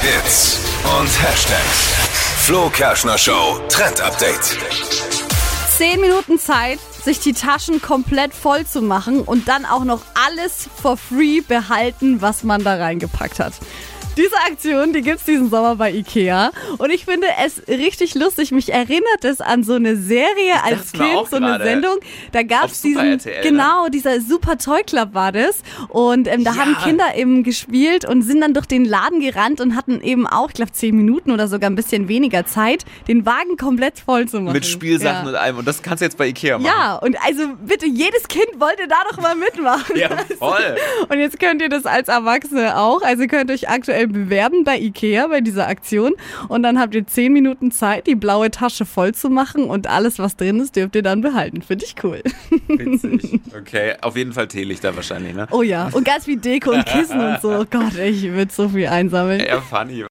Hits und Hashtags. Flo Kerschner Show Trend Update. Zehn Minuten Zeit, sich die Taschen komplett voll zu machen und dann auch noch alles for free behalten, was man da reingepackt hat. Diese Aktion, die gibt's diesen Sommer bei Ikea. Und ich finde es richtig lustig. Mich erinnert es an so eine Serie als Kind, so eine. Sendung. Da gab's Super diesen, RTL, ne? genau, dieser Super Toy Club war das. Und ähm, da Ja. haben Kinder eben gespielt und sind dann durch den Laden gerannt und hatten eben auch, ich glaube, zehn Minuten oder sogar ein bisschen weniger Zeit, den Wagen komplett voll zu machen. Mit Spielsachen Ja. und allem. Und das kannst du jetzt bei Ikea machen. Ja, und also bitte, jedes Kind wollte da doch mal mitmachen. Ja, voll. Und jetzt könnt ihr das als Erwachsene auch. Also ihr könnt euch aktuell bewerben bei Ikea bei dieser Aktion. Und dann habt ihr zehn Minuten Zeit, die blaue Tasche voll zu machen. Und alles, was drin ist, dürft ihr dann behalten. Finde ich cool. Witzig. Okay, auf jeden Fall Teelichter wahrscheinlich, ne? Oh ja, und ganz viel Deko und Kissen und so. Gott, ich würde so viel einsammeln. Ja, funny.